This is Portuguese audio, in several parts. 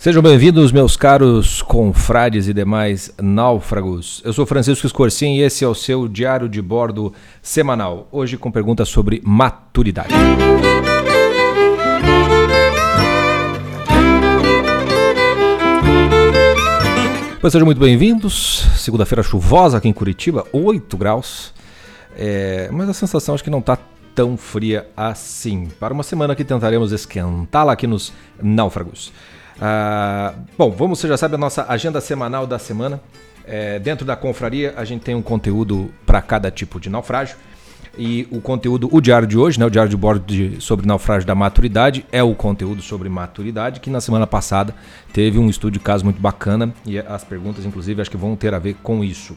Sejam bem-vindos, meus caros confrades e demais náufragos. Eu sou Francisco Escorcim e esse é o seu diário de bordo semanal. Hoje com perguntas sobre maturidade. Pois sejam muito bem-vindos. Segunda-feira chuvosa aqui em Curitiba, 8 graus. É, mas a sensação acho que não está tão fria assim. Para uma semana que tentaremos esquentá-la aqui nos náufragos. Ah, bom, vamos, você já sabe a nossa agenda semanal da semana. É, dentro da confraria, a gente tem um conteúdo para cada tipo de naufrágio. E o conteúdo, o diário de hoje, né, o diário de bordo de, sobre naufrágio da maturidade, é o conteúdo sobre maturidade, que na semana passada teve um estudo de caso muito bacana e as perguntas, inclusive, acho que vão ter a ver com isso.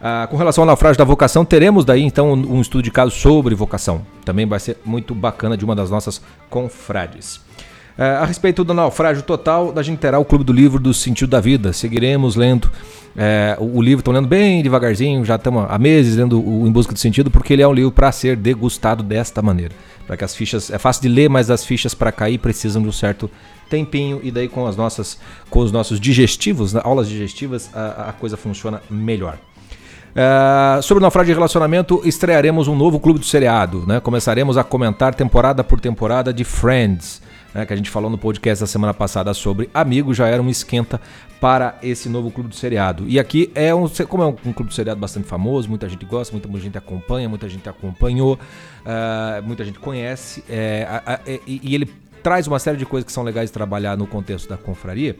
Ah, com relação ao naufrágio da vocação, teremos daí então um estudo de caso sobre vocação. Também vai ser muito bacana de uma das nossas confrades. É, a respeito do naufrágio total, a gente terá o Clube do Livro do Sentido da Vida. Seguiremos lendo é, o, o, livro, estou lendo bem devagarzinho, já estamos há meses lendo o Em Busca do Sentido, porque ele é um livro para ser degustado desta maneira. Para que as fichas. É fácil de ler, mas as fichas para cair precisam de um certo tempinho e daí com as nossas com os nossos digestivos, né, aulas digestivas, a, a coisa funciona melhor. Uh, sobre o naufrágio de relacionamento, estrearemos um novo clube do seriado. Né? Começaremos a comentar temporada por temporada de Friends né, que a gente falou no podcast da semana passada sobre Amigo, já era um esquenta para esse novo clube do seriado. E aqui é um, como é um, um clube do seriado bastante famoso, muita gente gosta, muita gente acompanha, muita gente acompanhou, uh, muita gente conhece, é, a, a, e, e ele traz uma série de coisas que são legais de trabalhar no contexto da confraria.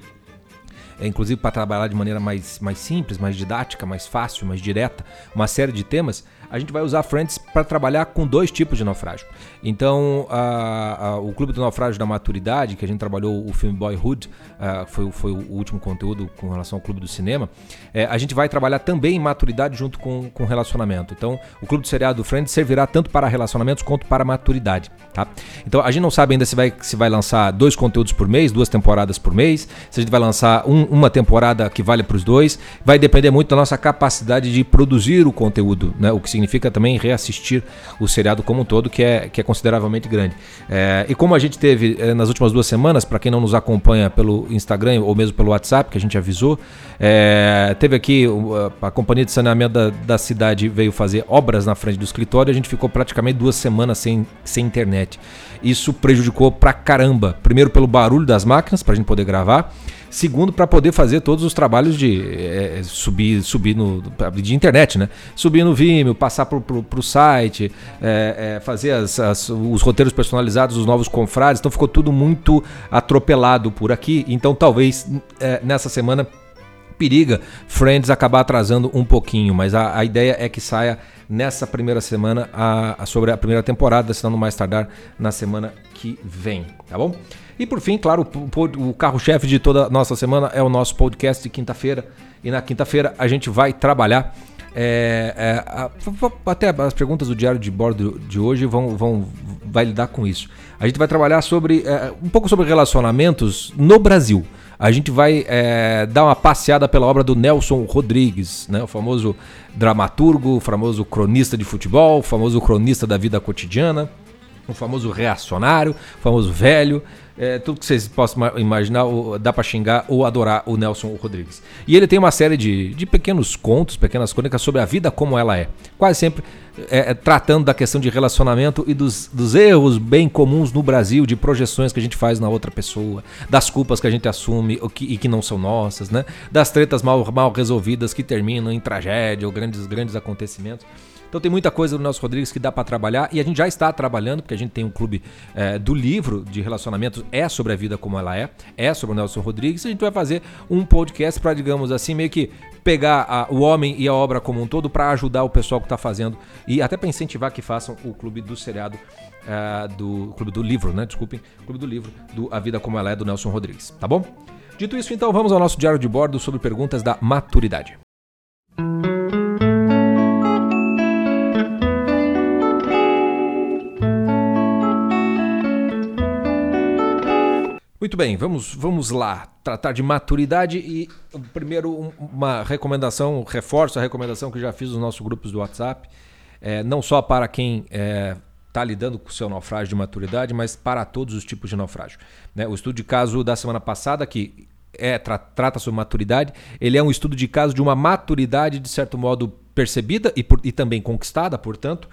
É, inclusive para trabalhar de maneira mais, mais simples, mais didática, mais fácil, mais direta, uma série de temas a gente vai usar Friends para trabalhar com dois tipos de naufrágio. Então, a, a, o Clube do Naufrágio da Maturidade, que a gente trabalhou o filme Boyhood, uh, foi, foi o último conteúdo com relação ao Clube do Cinema, é, a gente vai trabalhar também maturidade junto com, com relacionamento. Então, o Clube do Seriado do Friends servirá tanto para relacionamentos quanto para maturidade. Tá? Então, a gente não sabe ainda se vai, se vai lançar dois conteúdos por mês, duas temporadas por mês, se a gente vai lançar um, uma temporada que vale para os dois. Vai depender muito da nossa capacidade de produzir o conteúdo, né? o que significa também reassistir o seriado como um todo, que é, que é consideravelmente grande. É, e como a gente teve é, nas últimas duas semanas, para quem não nos acompanha pelo Instagram ou mesmo pelo WhatsApp, que a gente avisou, é, teve aqui a companhia de saneamento da, da cidade veio fazer obras na frente do escritório, a gente ficou praticamente duas semanas sem, sem internet. Isso prejudicou pra caramba. Primeiro pelo barulho das máquinas, para a gente poder gravar. Segundo, para poder fazer todos os trabalhos de é, subir, subir no, de internet, né? Subir no Vimeo, passar para o site, é, é, fazer as, as, os roteiros personalizados dos novos confrades. Então ficou tudo muito atropelado por aqui. Então talvez nessa semana periga Friends acabar atrasando um pouquinho, mas a, a ideia é que saia nessa primeira semana a, a sobre a primeira temporada, senão no mais tardar na semana que vem, tá bom? E por fim, claro, o, o carro-chefe de toda a nossa semana é o nosso podcast de quinta-feira. E na quinta-feira a gente vai trabalhar. É, é, a, até as perguntas do diário de bordo de hoje vão, vão vai lidar com isso. A gente vai trabalhar sobre é, um pouco sobre relacionamentos no Brasil. A gente vai é, dar uma passeada pela obra do Nelson Rodrigues, né? o famoso dramaturgo, o famoso cronista de futebol, o famoso cronista da vida cotidiana, o famoso reacionário, o famoso velho, é, tudo que vocês possam imaginar, dá para xingar ou adorar o Nelson Rodrigues. E ele tem uma série de, de pequenos contos, pequenas crônicas sobre a vida como ela é. Quase sempre é, é, tratando da questão de relacionamento e dos, dos erros bem comuns no Brasil, de projeções que a gente faz na outra pessoa, das culpas que a gente assume que, e que não são nossas, né? Das tretas mal, mal resolvidas que terminam em tragédia ou grandes, grandes acontecimentos. Então tem muita coisa do Nelson Rodrigues que dá para trabalhar e a gente já está trabalhando, porque a gente tem um clube é, do livro de relacionamentos, é sobre a vida como ela é, é sobre o Nelson Rodrigues. E a gente vai fazer um podcast para, digamos assim, meio que pegar a, o homem e a obra como um todo para ajudar o pessoal que está fazendo e até para incentivar que façam o clube do seriado. Uh, do Clube do Livro, né? Desculpem, Clube do Livro, do A Vida Como Ela É, do Nelson Rodrigues, tá bom? Dito isso, então, vamos ao nosso diário de bordo sobre perguntas da maturidade. Muito bem, vamos, vamos lá tratar de maturidade e primeiro uma recomendação, reforço a recomendação que já fiz nos nossos grupos do WhatsApp, é, não só para quem é, está lidando com o seu naufrágio de maturidade, mas para todos os tipos de naufrágio. Né? O estudo de caso da semana passada, que é, tra trata sobre maturidade, ele é um estudo de caso de uma maturidade, de certo modo, percebida e, por, e também conquistada, portanto,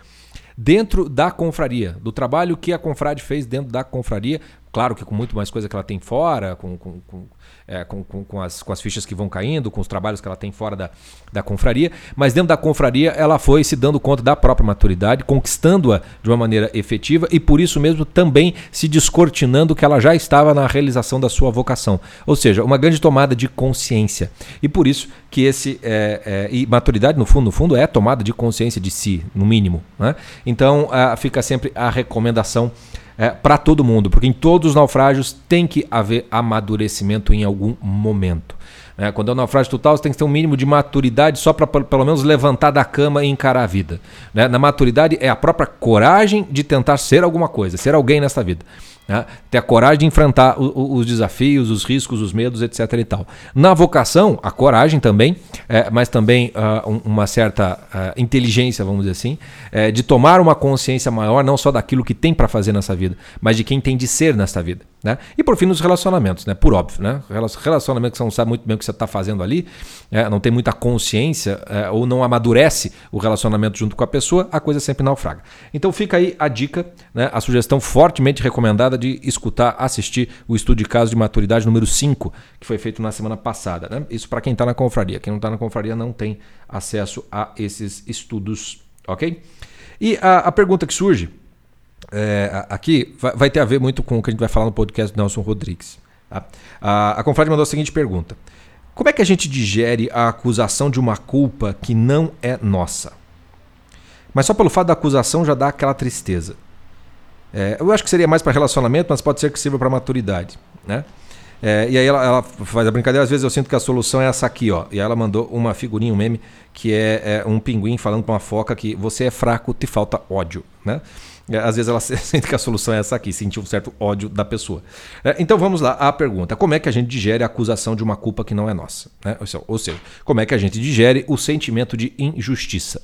dentro da confraria, do trabalho que a confrade fez dentro da confraria, claro que com muito mais coisa que ela tem fora, com, com, com é, com, com, com, as, com as fichas que vão caindo, com os trabalhos que ela tem fora da, da confraria, mas dentro da confraria ela foi se dando conta da própria maturidade, conquistando-a de uma maneira efetiva e por isso mesmo também se descortinando que ela já estava na realização da sua vocação. Ou seja, uma grande tomada de consciência. E por isso que esse. É, é, e maturidade, no fundo, no fundo, é tomada de consciência de si, no mínimo. Né? Então fica sempre a recomendação é, para todo mundo, porque em todos os naufrágios tem que haver amadurecimento em algum momento. É, quando é um naufrágio total, você tem que ter um mínimo de maturidade só para pelo menos levantar da cama e encarar a vida. Né? Na maturidade é a própria coragem de tentar ser alguma coisa, ser alguém nessa vida. Né? Ter a coragem de enfrentar o, o, os desafios, os riscos, os medos, etc. E tal. Na vocação, a coragem também, é, mas também uh, uma certa uh, inteligência, vamos dizer assim, é, de tomar uma consciência maior, não só daquilo que tem para fazer nessa vida, mas de quem tem de ser nessa vida. Né? E por fim, nos relacionamentos, né? por óbvio. Né? Relacionamento que você não sabe muito bem o que você está fazendo ali, é, não tem muita consciência é, ou não amadurece o relacionamento junto com a pessoa, a coisa sempre naufraga. Então fica aí a dica, né? a sugestão fortemente recomendada de escutar, assistir o estudo de caso de maturidade número 5, que foi feito na semana passada. Né? Isso para quem está na confraria. Quem não está na confraria não tem acesso a esses estudos. Ok? E a, a pergunta que surge é, aqui vai, vai, ter a ver muito com o que a gente vai falar no podcast do Nelson Rodrigues. Tá? A, a Confrade mandou a seguinte pergunta: Como é que a gente digere a acusação de uma culpa que não é nossa? Mas só pelo fato da acusação já dá aquela tristeza. É, eu acho que seria mais para relacionamento, mas pode ser que sirva para maturidade. Né? É, e aí ela, ela, faz a brincadeira, às vezes eu sinto que a solução é essa aqui, ó. E ela mandou uma figurinha, um meme, que é, é um pinguim falando para uma foca que você é fraco, te falta ódio, né? É, às vezes ela sente que a solução é essa aqui, sentir um certo ódio da pessoa. É, então vamos lá, a pergunta: como é que a gente digere a acusação de uma culpa que não é nossa? Né? Ou seja, como é que a gente digere o sentimento de injustiça?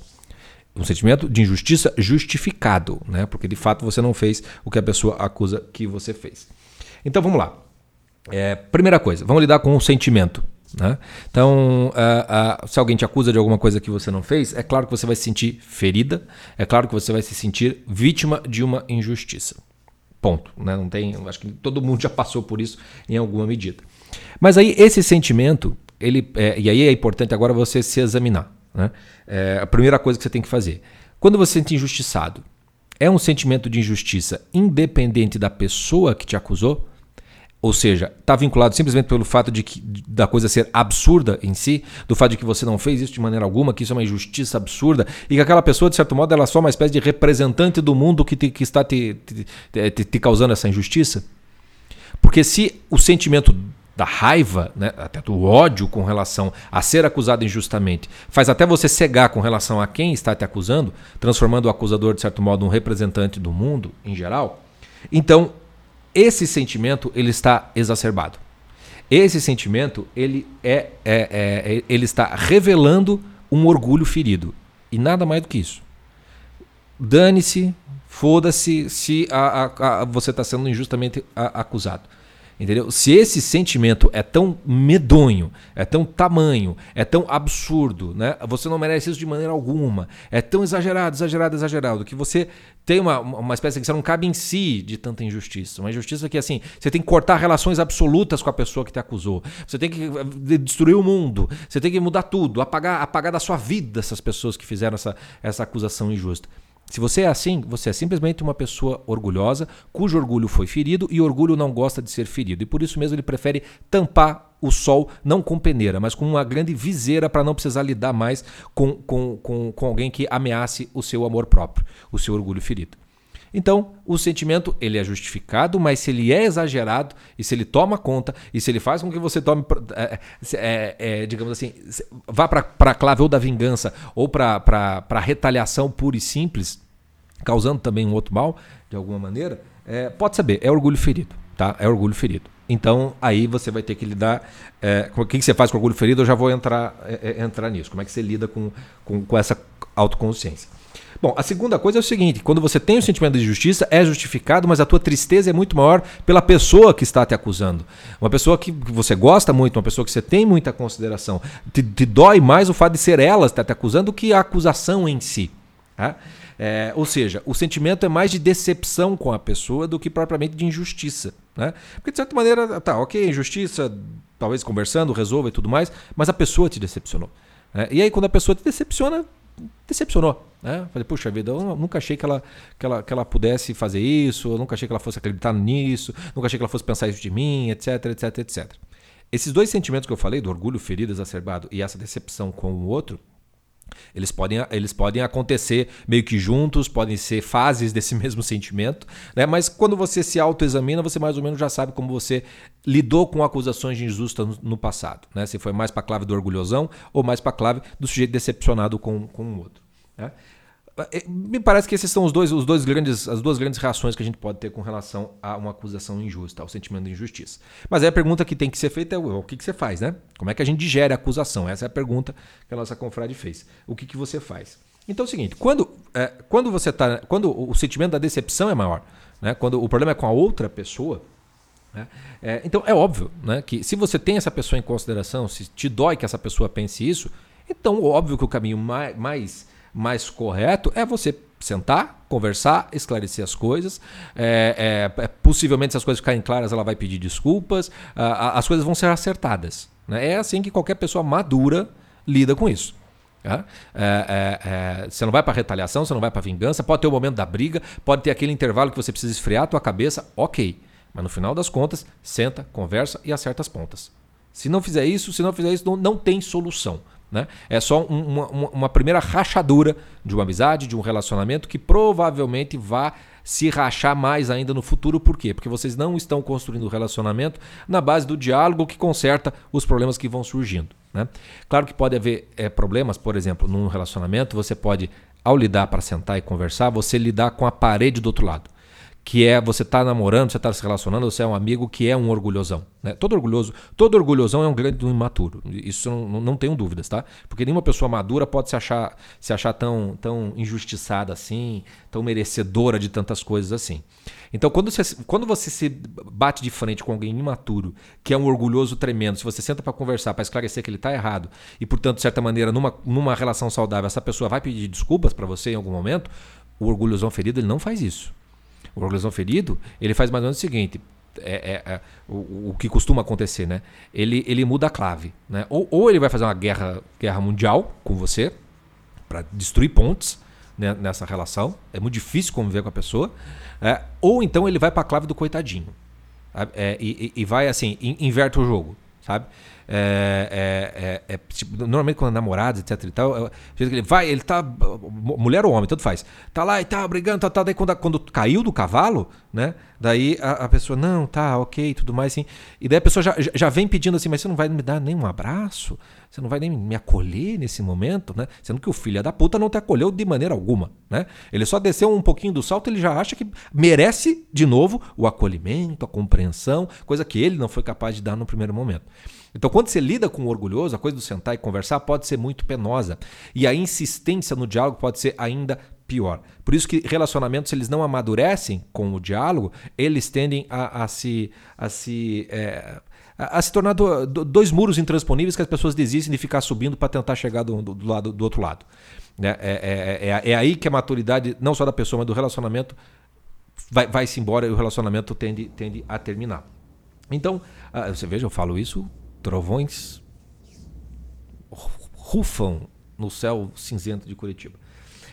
Um sentimento de injustiça justificado, né? porque de fato você não fez o que a pessoa acusa que você fez. Então vamos lá. É, primeira coisa, vamos lidar com o sentimento. Né? Então, uh, uh, se alguém te acusa de alguma coisa que você não fez, é claro que você vai se sentir ferida, é claro que você vai se sentir vítima de uma injustiça. Ponto. Né? Não tem, acho que todo mundo já passou por isso em alguma medida. Mas aí esse sentimento, ele, é, e aí é importante agora você se examinar. Né? É, a primeira coisa que você tem que fazer. Quando você se sente injustiçado, é um sentimento de injustiça independente da pessoa que te acusou? Ou seja, está vinculado simplesmente pelo fato de que, da coisa ser absurda em si, do fato de que você não fez isso de maneira alguma, que isso é uma injustiça absurda, e que aquela pessoa, de certo modo, ela é só uma espécie de representante do mundo que, te, que está te, te, te, causando essa injustiça? Porque se o sentimento da raiva, né, até do ódio com relação a ser acusado injustamente, faz até você cegar com relação a quem está te acusando, transformando o acusador, de certo modo, num representante do mundo em geral, então esse sentimento ele está exacerbado. Esse sentimento ele é, é, é, ele está revelando um orgulho ferido e nada mais do que isso. Dane-se, foda-se se a, a, a, você está sendo injustamente acusado. Entendeu? Se esse sentimento é tão medonho, é tão tamanho, é tão absurdo, né? Você não merece isso de maneira alguma. É tão exagerado, exagerado, exagerado, que você tem uma, uma espécie que você não cabe em si de tanta injustiça. Uma injustiça que, assim, você tem que cortar relações absolutas com a pessoa que te acusou. Você tem que eh, destruir o mundo. Você tem que mudar tudo, apagar, apagar da sua vida essas pessoas que fizeram essa, essa acusação injusta. Se você é assim, você é simplesmente uma pessoa orgulhosa, cujo orgulho foi ferido e orgulho não gosta de ser ferido. E por isso mesmo ele prefere tampar o sol não com peneira, mas com uma grande viseira para não precisar lidar mais com, com, com, com alguém que ameace o seu amor próprio, o seu orgulho ferido. Então, o sentimento ele é justificado, mas se ele é exagerado e se ele toma conta e se ele faz com que você tome, é, é, é, digamos assim, vá para a clave ou da vingança ou para a retaliação pura e simples, causando também um outro mal, de alguma maneira, é, pode saber, é orgulho ferido, tá? É orgulho ferido. Então, aí você vai ter que lidar. É, o que você faz com orgulho ferido? Eu já vou entrar, é, entrar nisso. Como é que você lida com, com, com essa autoconsciência? Bom, a segunda coisa é o seguinte: quando você tem o sentimento de injustiça, é justificado, mas a tua tristeza é muito maior pela pessoa que está te acusando. Uma pessoa que você gosta muito, uma pessoa que você tem muita consideração. Te, te dói mais o fato de ser ela estar te acusando do que a acusação em si. Tá? É, ou seja, o sentimento é mais de decepção com a pessoa do que propriamente de injustiça. Né? Porque, de certa maneira, tá, ok, injustiça, talvez conversando, resolva e tudo mais, mas a pessoa te decepcionou. Né? E aí, quando a pessoa te decepciona, decepcionou. Né? Falei, puxa vida, eu nunca achei que ela, que, ela, que ela pudesse fazer isso, eu nunca achei que ela fosse acreditar nisso, nunca achei que ela fosse pensar isso de mim, etc, etc, etc. Esses dois sentimentos que eu falei, do orgulho ferido, exacerbado e essa decepção com o outro, eles podem, eles podem acontecer meio que juntos, podem ser fases desse mesmo sentimento, né? mas quando você se autoexamina, você mais ou menos já sabe como você lidou com acusações de injusta no, no passado. Né? Se foi mais para a clave do orgulhosão ou mais para a clave do sujeito decepcionado com, com o outro. Né? É, me parece que esses são os dois, os dois grandes, as duas grandes reações que a gente pode ter com relação a uma acusação injusta, ao sentimento de injustiça. Mas aí a pergunta que tem que ser feita é o que, que você faz, né? Como é que a gente digere a acusação? Essa é a pergunta que a nossa confrade fez. O que, que você faz? Então é o seguinte, quando, é, quando você tá, quando o sentimento da decepção é maior, né? quando o problema é com a outra pessoa, né? É, então é óbvio né, que se você tem essa pessoa em consideração, se te dói que essa pessoa pense isso, então óbvio que o caminho mais, mais mais correto é você sentar, conversar, esclarecer as coisas. É, é, é possivelmente, se as coisas ficarem claras, ela vai pedir desculpas. as coisas vão ser acertadas. Né? É assim que qualquer pessoa madura lida com isso. É, é, é, você não vai para retaliação, você não vai para vingança. Pode ter o momento da briga, pode ter aquele intervalo que você precisa esfriar a tua cabeça, ok. Mas no final das contas, senta, conversa e acerta as pontas. Se não fizer isso, se não fizer isso, não, não tem solução. Né? É só um, uma, uma, primeira rachadura de uma amizade, de um relacionamento que provavelmente vá se rachar mais ainda no futuro. Por quê? Porque vocês não estão construindo o relacionamento na base do diálogo que conserta os problemas que vão surgindo. Né? Claro que pode haver é, problemas, por exemplo, num relacionamento, você pode, ao lidar para sentar e conversar, você lidar com a parede do outro lado que é você tá namorando, você tá se relacionando, você é um amigo que é um orgulhosão. Né? Todo orgulhoso, todo orgulhosão é um grande imaturo. Isso não, não tenho dúvidas, tá? Porque nenhuma pessoa madura pode se achar, se achar tão, tão injustiçada assim, tão merecedora de tantas coisas assim. Então, quando você, quando você se bate de frente com alguém imaturo, que é um orgulhoso tremendo, se você senta para conversar, para esclarecer que ele está errado, e portanto, de certa maneira, numa, numa relação saudável, essa pessoa vai pedir desculpas para você em algum momento, o orgulhosão ferido ele não faz isso. O orgulhosão ferido, ele faz mais ou menos o seguinte: é, é, é o, o, que costuma acontecer, né? Ele, ele muda a clave, né? Ou, ou ele vai fazer uma guerra, guerra mundial com você para destruir pontes né, nessa relação. É muito difícil conviver com a pessoa. É, ou então ele vai para a clave do coitadinho é, e, e, vai assim, inverte o jogo, sabe? É, é, é, é, tipo, normalmente quando é namorados, etc e tal, é, ele vai, ele tá. Mulher ou homem, tanto faz. Tá lá e tá brigando, tá, tá. Daí quando, quando caiu do cavalo, né? Daí a, a, pessoa, não, tá, ok, tudo mais, assim. E daí a pessoa já, já vem pedindo assim, mas você não vai me dar nem um abraço? Você não vai nem me acolher nesse momento, né? Sendo que o filho da puta não te acolheu de maneira alguma, né? Ele só desceu um pouquinho do salto, ele já acha que merece de novo o acolhimento, a compreensão, coisa que ele não foi capaz de dar no primeiro momento. Então, quando você lida com o orgulhoso, a coisa do sentar e conversar pode ser muito penosa. E a insistência no diálogo pode ser ainda pior. Por isso que relacionamentos, eles não amadurecem com o diálogo, eles tendem a, a se, a se é, a se tornar do, do, dois muros intransponíveis que as pessoas desistem de ficar subindo para tentar chegar do, do, lado, do outro lado. Né? É, é, é, é, aí que a maturidade, não só da pessoa, mas do relacionamento, vai, vai se embora e o relacionamento tende, tende a terminar. Então, ah, você veja, eu falo isso trovões rufam no céu cinzento de Curitiba.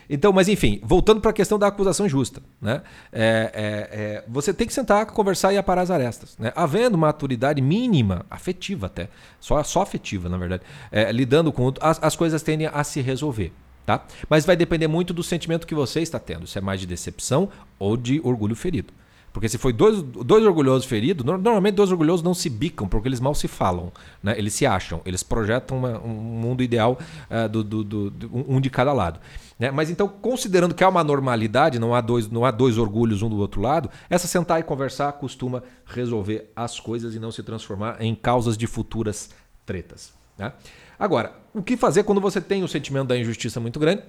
Então, mas enfim, voltando para a questão da acusação justa, né? É, é, é, você tem que sentar, conversar e aparar as arestas. Né? Havendo maturidade mínima, afetiva até, só, só afetiva, na verdade, é, lidando com as, as coisas tendem a se resolver. Tá? Mas vai depender muito do sentimento que você está tendo, se é mais de decepção ou de orgulho ferido. Porque se foi dois, dois orgulhosos feridos, normalmente dois orgulhosos não se bicam, porque eles mal se falam. Né? Eles se acham, eles projetam uma, um mundo ideal uh, do, do, do, um de cada lado. Né? Mas então, considerando que há uma normalidade, não há, dois, não há dois orgulhos um do outro lado, essa sentar e conversar costuma resolver as coisas e não se transformar em causas de futuras tretas. Né? Agora, o que fazer quando você tem o sentimento da injustiça muito grande?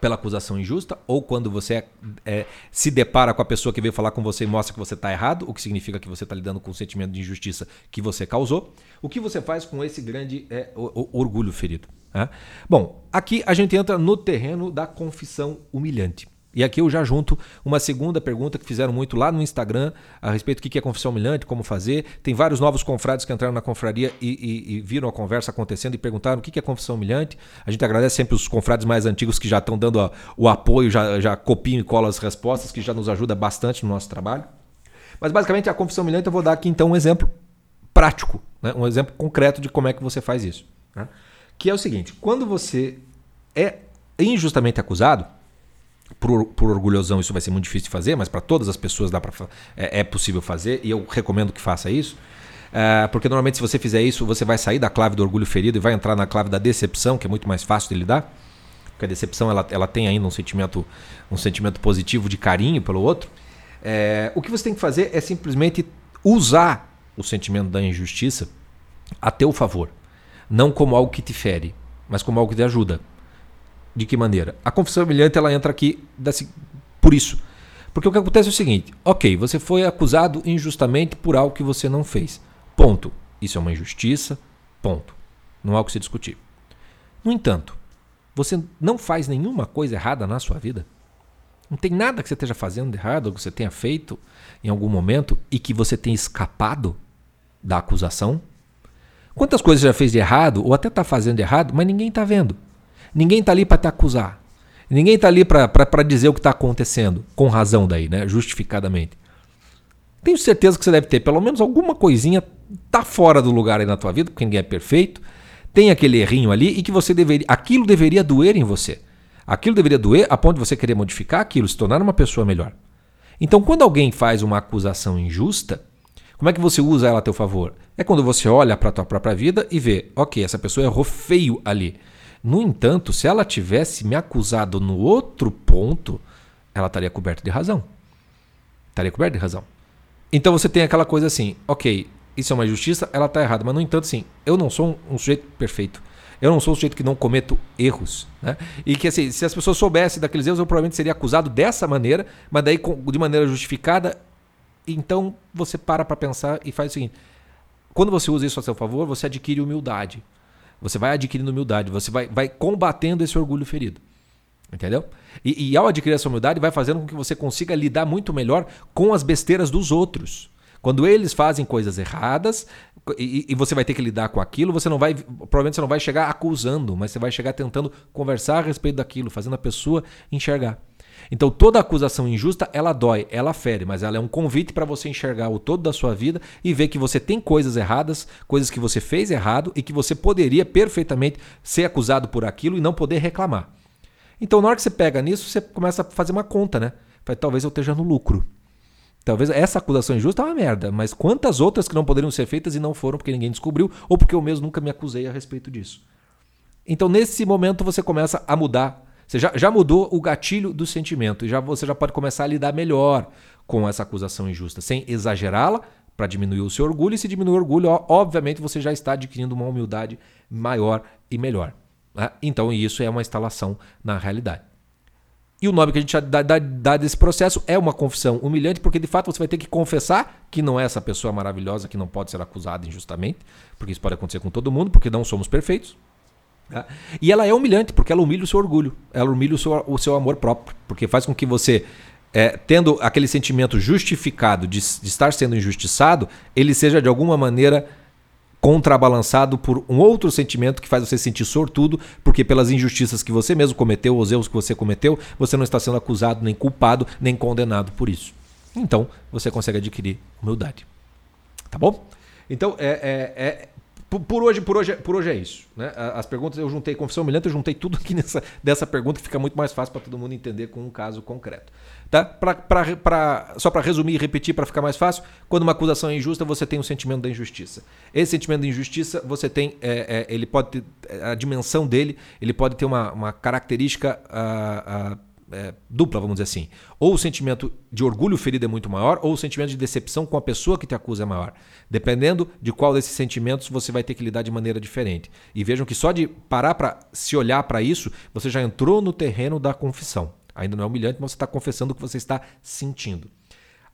Pela acusação injusta, ou quando você é, se depara com a pessoa que veio falar com você e mostra que você está errado, o que significa que você está lidando com o sentimento de injustiça que você causou. O que você faz com esse grande é, o, o orgulho ferido? Né? Bom, aqui a gente entra no terreno da confissão humilhante. E aqui eu já junto uma segunda pergunta que fizeram muito lá no Instagram a respeito do que é confissão humilhante, como fazer. Tem vários novos confrades que entraram na confraria e, e, e viram a conversa acontecendo e perguntaram o que é confissão humilhante. A gente agradece sempre os confrades mais antigos que já estão dando a, o apoio, já, já copiam e colam as respostas, que já nos ajuda bastante no nosso trabalho. Mas basicamente a confissão humilhante eu vou dar aqui então um exemplo prático, né? um exemplo concreto de como é que você faz isso. Né? Que é o seguinte: quando você é injustamente acusado, por, por orgulhosão isso vai ser muito difícil de fazer, mas para todas as pessoas dá pra, é, é, possível fazer e eu recomendo que faça isso. É, porque normalmente se você fizer isso, você vai sair da clave do orgulho ferido e vai entrar na clave da decepção, que é muito mais fácil de lidar. Porque a decepção ela, ela tem ainda um sentimento, um sentimento positivo de carinho pelo outro. É, o que você tem que fazer é simplesmente usar o sentimento da injustiça a teu favor. Não como algo que te fere, mas como algo que te ajuda. De que maneira? A confissão humilhante ela entra aqui por isso. Porque o que acontece é o seguinte: ok, você foi acusado injustamente por algo que você não fez. Ponto. Isso é uma injustiça. Ponto. Não há o que se discutir. No entanto, você não faz nenhuma coisa errada na sua vida. Não tem nada que você esteja fazendo de errado, ou que você tenha feito em algum momento e que você tenha escapado da acusação. Quantas coisas você já fez de errado, ou até está fazendo de errado, mas ninguém está vendo. Ninguém está ali para te acusar. Ninguém está ali para dizer o que está acontecendo, com razão daí, né? justificadamente. Tenho certeza que você deve ter pelo menos alguma coisinha tá fora do lugar aí na tua vida, porque ninguém é perfeito. Tem aquele errinho ali e que você deveria, aquilo deveria doer em você. Aquilo deveria doer a ponto de você querer modificar aquilo, se tornar uma pessoa melhor. Então, quando alguém faz uma acusação injusta, como é que você usa ela a teu favor? É quando você olha para a tua própria vida e vê, ok, essa pessoa errou feio ali. No entanto, se ela tivesse me acusado no outro ponto, ela estaria coberta de razão. Estaria coberta de razão. Então você tem aquela coisa assim, ok, isso é uma injustiça, ela está errada. Mas no entanto, sim, eu não sou um, sujeito perfeito. Eu não sou um sujeito que não cometo erros. Né? E que assim, se as pessoas soubessem daqueles erros, eu provavelmente seria acusado dessa maneira, mas daí de maneira justificada. Então você para para pensar e faz o seguinte: quando você usa isso a seu favor, você adquire humildade. Você vai adquirindo humildade, você vai, vai combatendo esse orgulho ferido. Entendeu? E, e, ao adquirir essa humildade, vai fazendo com que você consiga lidar muito melhor com as besteiras dos outros. Quando eles fazem coisas erradas e, e, você vai ter que lidar com aquilo, você não vai. Provavelmente você não vai chegar acusando, mas você vai chegar tentando conversar a respeito daquilo, fazendo a pessoa enxergar. Então toda acusação injusta, ela dói, ela fere, mas ela é um convite para você enxergar o todo da sua vida e ver que você tem coisas erradas, coisas que você fez errado e que você poderia perfeitamente ser acusado por aquilo e não poder reclamar. Então na hora que você pega nisso, você começa a fazer uma conta, né? Talvez eu esteja no lucro. Talvez essa acusação injusta é uma merda, mas quantas outras que não poderiam ser feitas e não foram porque ninguém descobriu ou porque eu mesmo nunca me acusei a respeito disso. Então, nesse momento, você começa a mudar você já, já mudou o gatilho do sentimento e já, você já pode começar a lidar melhor com essa acusação injusta, sem exagerá-la para diminuir o seu orgulho. E se diminuir o orgulho, ó, obviamente você já está adquirindo uma humildade maior e melhor. Né? Então, isso é uma instalação na realidade. E o nome que a gente dá, dá, dá, desse processo é uma confissão humilhante, porque de fato você vai ter que confessar que não é essa pessoa maravilhosa que não pode ser acusada injustamente, porque isso pode acontecer com todo mundo, porque não somos perfeitos. Tá? E ela é humilhante, porque ela humilha o seu orgulho, ela humilha o seu, o seu amor próprio, porque faz com que você, é, tendo aquele sentimento justificado de, de estar sendo injustiçado, ele seja de alguma maneira contrabalançado por um outro sentimento que faz você sentir sortudo, porque pelas injustiças que você mesmo cometeu, os erros que você cometeu, você não está sendo acusado, nem culpado, nem condenado por isso. Então, você consegue adquirir humildade. Tá bom? Então, é, é, é por, hoje, por, hoje, por hoje é isso. Né? As perguntas eu juntei confissão humilhante, eu juntei tudo aqui nessa dessa pergunta que fica muito mais fácil para todo mundo entender com um caso concreto. Tá? Pra, pra, pra só para resumir e repetir para ficar mais fácil, quando uma acusação é injusta, você tem um sentimento da injustiça. Esse sentimento da injustiça, você tem, é, é, ele pode ter, a dimensão dele, ele pode ter uma, uma característica. Uh, uh, é, dupla, vamos dizer assim. Ou o sentimento de orgulho ferido é muito maior, ou o sentimento de decepção com a pessoa que te acusa é maior. Dependendo de qual desses sentimentos, você vai ter que lidar de maneira diferente. E vejam que só de parar para se olhar para isso, você já entrou no terreno da confissão. Ainda não é humilhante, mas você está confessando o que você está sentindo.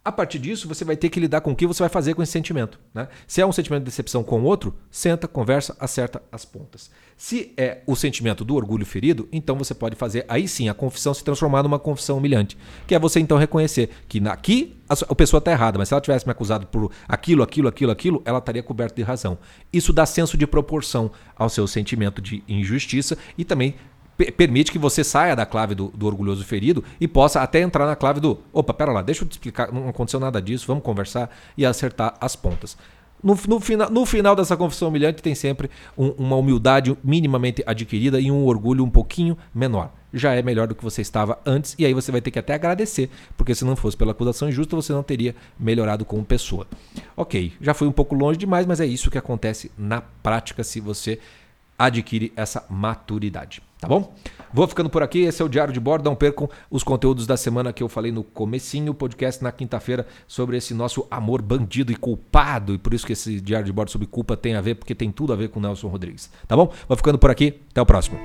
A partir disso, você vai ter que lidar com o que você vai fazer com esse sentimento. Né? Se é um sentimento de decepção com o outro, senta, conversa, acerta as pontas. Se é o sentimento do orgulho ferido, então você pode fazer aí sim a confissão se transformar numa confissão humilhante. Que é você então reconhecer que aqui a pessoa está errada, mas se ela tivesse me acusado por aquilo, aquilo, aquilo, aquilo, ela estaria coberta de razão. Isso dá senso de proporção ao seu sentimento de injustiça e também permite que você saia da clave do, do, orgulhoso ferido e possa até entrar na clave do opa, pera lá, deixa eu te explicar, não aconteceu nada disso, vamos conversar e acertar as pontas. No, no, final, no final dessa confissão humilhante tem sempre um, uma humildade minimamente adquirida e um orgulho um pouquinho menor. Já é melhor do que você estava antes, e aí você vai ter que até agradecer, porque se não fosse pela acusação injusta, você não teria melhorado como pessoa. Ok, já foi um pouco longe demais, mas é isso que acontece na prática se você adquire essa maturidade. Tá bom? Vou ficando por aqui. Esse é o Diário de Bordo. Não percam os conteúdos da semana que eu falei no comecinho, podcast na quinta-feira sobre esse nosso amor bandido e culpado. E por isso que esse Diário de Bordo sobre culpa tem a ver, porque tem tudo a ver com Nelson Rodrigues. Tá bom? Vou ficando por aqui. Até o próximo.